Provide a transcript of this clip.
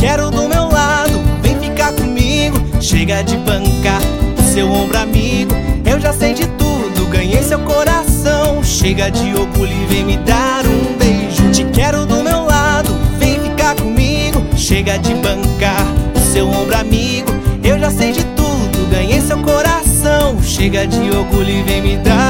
quero do meu lado, vem ficar comigo. Chega de bancar o seu ombro amigo. Eu já sei de tudo, ganhei seu coração. Chega de orgulho e vem me dar um beijo. Te quero do meu lado, vem ficar comigo. Chega de bancar o seu ombro amigo. Eu já sei de tudo, ganhei seu coração. Chega de orgulho e vem me dar.